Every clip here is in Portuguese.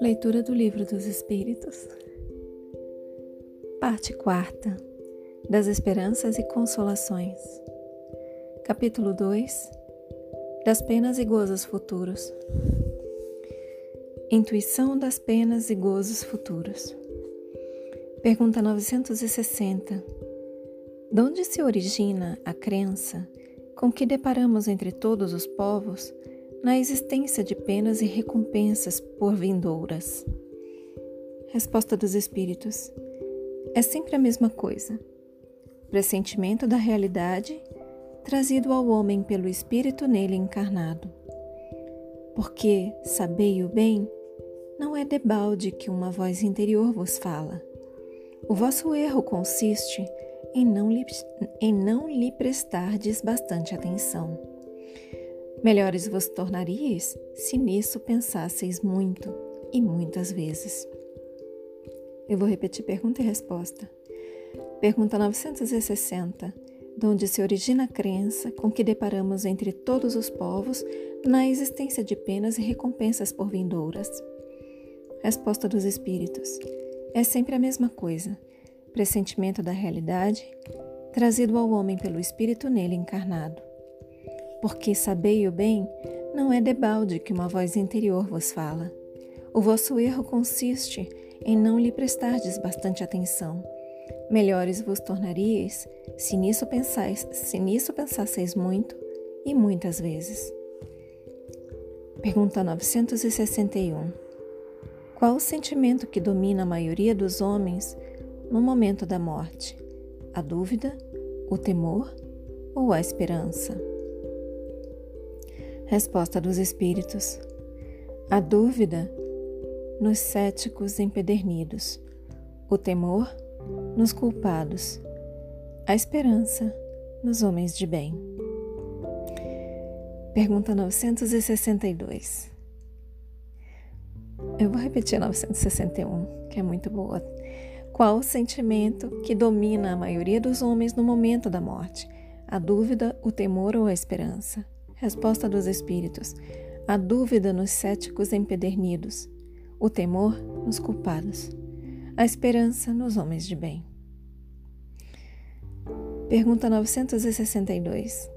Leitura do Livro dos Espíritos, Parte quarta das Esperanças e Consolações, Capítulo 2 Das Penas e Gozos Futuros. Intuição das penas e gozos futuros. Pergunta 960. De onde se origina a crença com que deparamos entre todos os povos na existência de penas e recompensas por vindouras? Resposta dos Espíritos: É sempre a mesma coisa. Pressentimento da realidade trazido ao homem pelo Espírito nele encarnado. Porque, sabei o bem, não é debalde que uma voz interior vos fala. O vosso erro consiste em não lhe, em não lhe prestardes bastante atenção. Melhores vos tornaríeis se nisso pensasseis muito e muitas vezes. Eu vou repetir pergunta e resposta. Pergunta 960, de onde se origina a crença com que deparamos entre todos os povos na existência de penas e recompensas por vindouras. Resposta dos Espíritos. É sempre a mesma coisa. Pressentimento da realidade, trazido ao homem pelo Espírito nele encarnado. Porque sabei o bem, não é debalde que uma voz interior vos fala. O vosso erro consiste em não lhe prestardes bastante atenção. Melhores vos tornaríeis se nisso pensais, se nisso pensasseis muito e muitas vezes. Pergunta 961. Qual o sentimento que domina a maioria dos homens no momento da morte? A dúvida, o temor ou a esperança? Resposta dos Espíritos: A dúvida nos céticos empedernidos, o temor nos culpados, a esperança nos homens de bem. Pergunta 962. Eu vou repetir 961, que é muito boa. Qual o sentimento que domina a maioria dos homens no momento da morte? A dúvida, o temor ou a esperança? Resposta dos Espíritos: a dúvida nos céticos empedernidos, o temor nos culpados, a esperança nos homens de bem. Pergunta 962.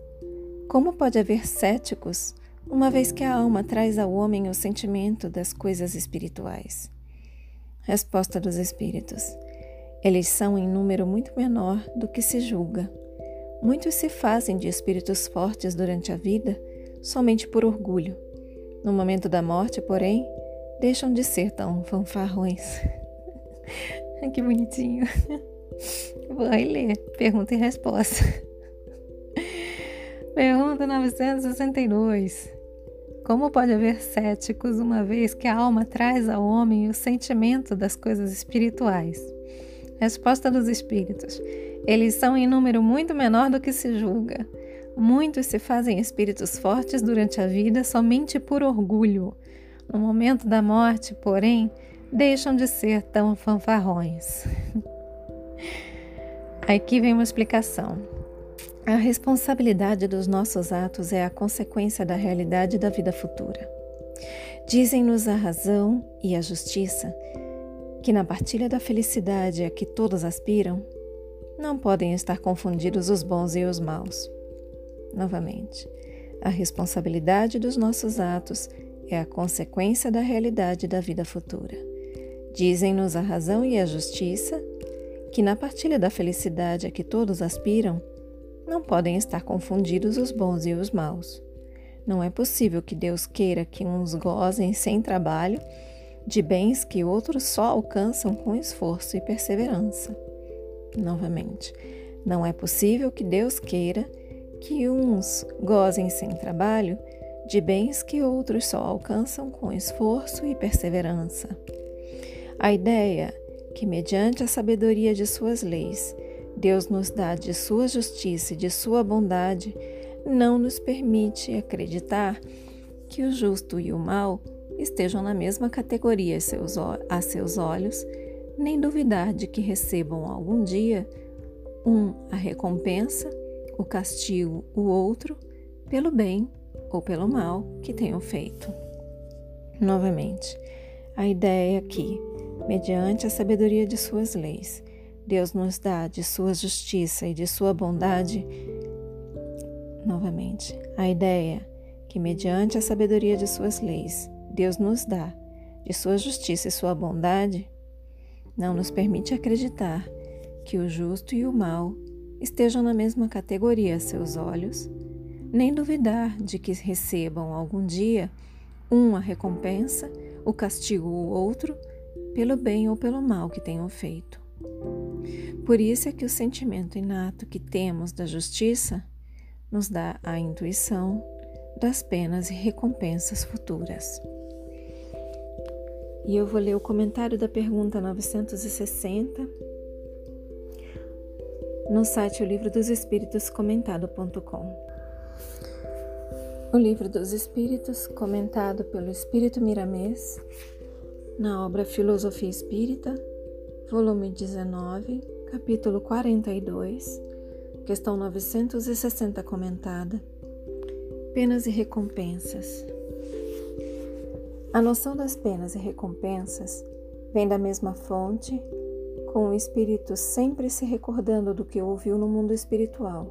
Como pode haver céticos uma vez que a alma traz ao homem o sentimento das coisas espirituais? Resposta dos Espíritos: Eles são em número muito menor do que se julga. Muitos se fazem de espíritos fortes durante a vida somente por orgulho. No momento da morte, porém, deixam de ser tão fanfarrões. que bonitinho. Vou ler pergunta e resposta. Pergunta 962. Como pode haver céticos uma vez que a alma traz ao homem o sentimento das coisas espirituais? Resposta dos espíritos: Eles são em número muito menor do que se julga. Muitos se fazem espíritos fortes durante a vida somente por orgulho. No momento da morte, porém, deixam de ser tão fanfarrões. Aqui vem uma explicação. A responsabilidade dos nossos atos é a consequência da realidade da vida futura. Dizem-nos a razão e a justiça que, na partilha da felicidade a que todos aspiram, não podem estar confundidos os bons e os maus. Novamente, a responsabilidade dos nossos atos é a consequência da realidade da vida futura. Dizem-nos a razão e a justiça que, na partilha da felicidade a que todos aspiram, não podem estar confundidos os bons e os maus. Não é possível que Deus queira que uns gozem sem trabalho de bens que outros só alcançam com esforço e perseverança. Novamente, não é possível que Deus queira que uns gozem sem trabalho de bens que outros só alcançam com esforço e perseverança. A ideia que, mediante a sabedoria de suas leis, Deus nos dá de sua justiça e de sua bondade, não nos permite acreditar que o justo e o mal estejam na mesma categoria a seus olhos, nem duvidar de que recebam algum dia um a recompensa, o castigo o outro, pelo bem ou pelo mal que tenham feito. Novamente, a ideia é que, mediante a sabedoria de suas leis, Deus nos dá de sua justiça e de sua bondade. Novamente, a ideia que, mediante a sabedoria de suas leis, Deus nos dá de sua justiça e sua bondade, não nos permite acreditar que o justo e o mal estejam na mesma categoria a seus olhos, nem duvidar de que recebam algum dia um a recompensa, o castigo o outro, pelo bem ou pelo mal que tenham feito. Por isso é que o sentimento inato que temos da justiça nos dá a intuição das penas e recompensas futuras. E eu vou ler o comentário da pergunta 960 no site O Livro dos Espíritos comentado.com. O Livro dos Espíritos, comentado pelo Espírito Miramês, na obra Filosofia Espírita, volume 19, capítulo 42, questão 960 comentada. Penas e recompensas. A noção das penas e recompensas vem da mesma fonte, com o espírito sempre se recordando do que ouviu no mundo espiritual.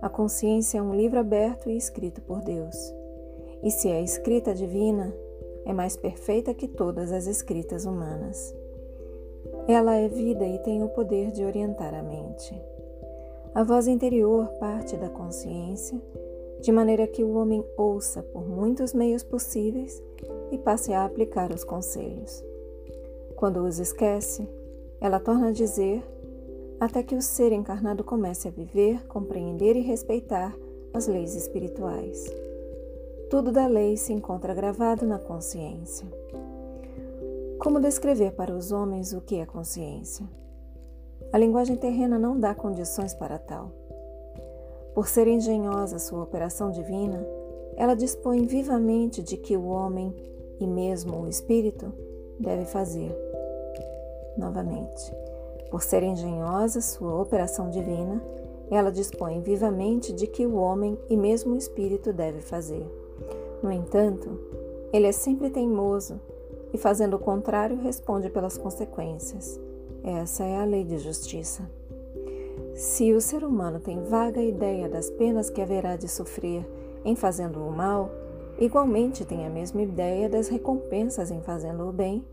A consciência é um livro aberto e escrito por Deus. E se é escrita divina, é mais perfeita que todas as escritas humanas. Ela é vida e tem o poder de orientar a mente. A voz interior parte da consciência, de maneira que o homem ouça por muitos meios possíveis e passe a aplicar os conselhos. Quando os esquece, ela torna a dizer até que o ser encarnado comece a viver, compreender e respeitar as leis espirituais. Tudo da lei se encontra gravado na consciência. Como descrever para os homens o que é consciência? A linguagem terrena não dá condições para tal. Por ser engenhosa sua operação divina, ela dispõe vivamente de que o homem e mesmo o espírito deve fazer. Novamente, por ser engenhosa sua operação divina, ela dispõe vivamente de que o homem e mesmo o espírito deve fazer. No entanto, ele é sempre teimoso e, fazendo o contrário, responde pelas consequências. Essa é a lei de justiça. Se o ser humano tem vaga ideia das penas que haverá de sofrer em fazendo o mal, igualmente tem a mesma ideia das recompensas em fazendo o bem,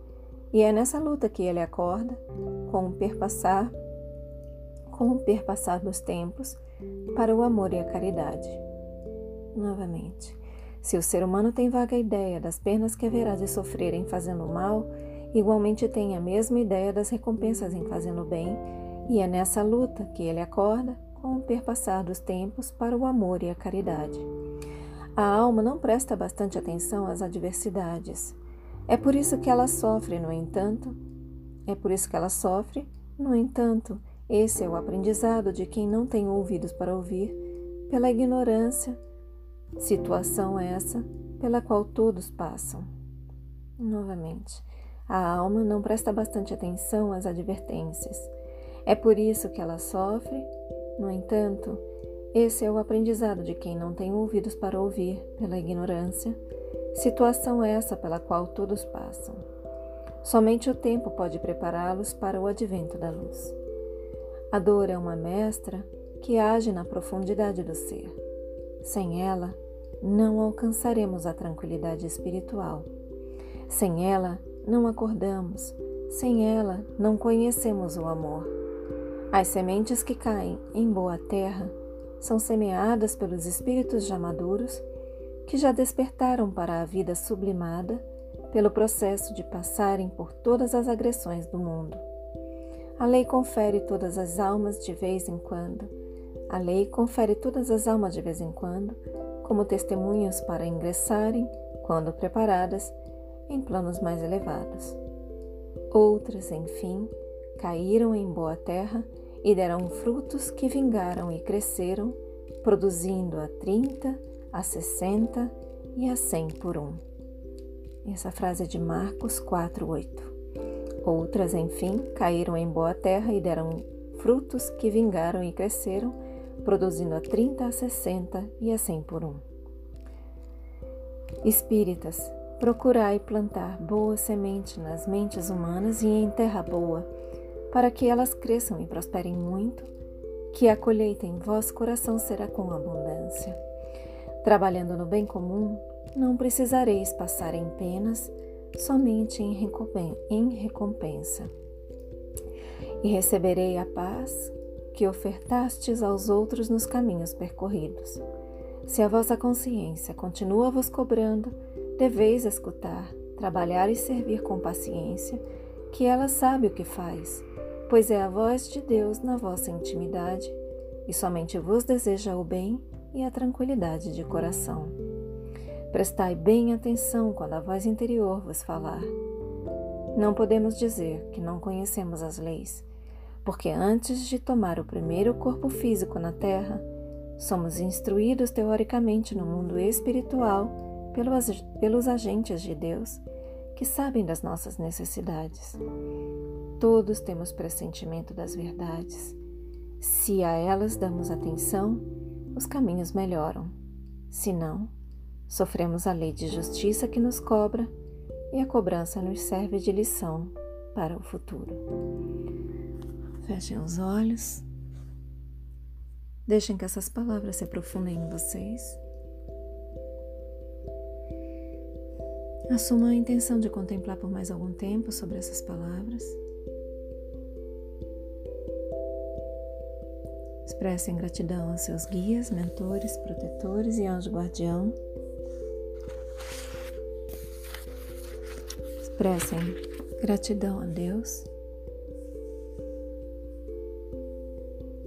e é nessa luta que ele acorda, com o perpassar, com o perpassar dos tempos, para o amor e a caridade. Novamente, se o ser humano tem vaga ideia das penas que haverá de sofrer em fazendo mal, igualmente tem a mesma ideia das recompensas em fazendo bem, e é nessa luta que ele acorda, com o perpassar dos tempos, para o amor e a caridade. A alma não presta bastante atenção às adversidades. É por isso que ela sofre, no entanto. É por isso que ela sofre, no entanto. Esse é o aprendizado de quem não tem ouvidos para ouvir, pela ignorância Situação essa pela qual todos passam. Novamente, a alma não presta bastante atenção às advertências. É por isso que ela sofre. No entanto, esse é o aprendizado de quem não tem ouvidos para ouvir, pela ignorância. Situação essa pela qual todos passam. Somente o tempo pode prepará-los para o advento da luz. A dor é uma mestra que age na profundidade do ser. Sem ela, não alcançaremos a tranquilidade espiritual. Sem ela, não acordamos. Sem ela, não conhecemos o amor. As sementes que caem em boa terra são semeadas pelos espíritos já maduros que já despertaram para a vida sublimada pelo processo de passarem por todas as agressões do mundo. A lei confere todas as almas de vez em quando a lei confere todas as almas de vez em quando como testemunhas para ingressarem, quando preparadas, em planos mais elevados. Outras, enfim, caíram em boa terra e deram frutos que vingaram e cresceram, produzindo a 30, a 60 e a 100 por um. Essa frase é de Marcos 4:8. Outras, enfim, caíram em boa terra e deram frutos que vingaram e cresceram, produzindo a 30, a 60 e a 100 por um. Espíritas, procurai plantar boa semente nas mentes humanas e em terra boa, para que elas cresçam e prosperem muito, que a colheita em vosso coração será com abundância. Trabalhando no bem comum, não precisareis passar em penas, somente em recompensa. E receberei a paz que ofertastes aos outros nos caminhos percorridos. Se a vossa consciência continua vos cobrando, deveis escutar, trabalhar e servir com paciência, que ela sabe o que faz, pois é a voz de Deus na vossa intimidade e somente vos deseja o bem e a tranquilidade de coração. Prestai bem atenção quando a voz interior vos falar. Não podemos dizer que não conhecemos as leis, porque antes de tomar o primeiro corpo físico na Terra, somos instruídos teoricamente no mundo espiritual pelos, agentes de Deus que sabem das nossas necessidades. Todos temos pressentimento das verdades. Se a elas damos atenção, os caminhos melhoram. Se não, sofremos a lei de justiça que nos cobra e a cobrança nos serve de lição para o futuro. Fechem os olhos. Deixem que essas palavras se aprofundem em vocês. Assuma a intenção de contemplar por mais algum tempo sobre essas palavras. Expressem gratidão aos seus guias, mentores, protetores e anjo guardião. Expressem gratidão a Deus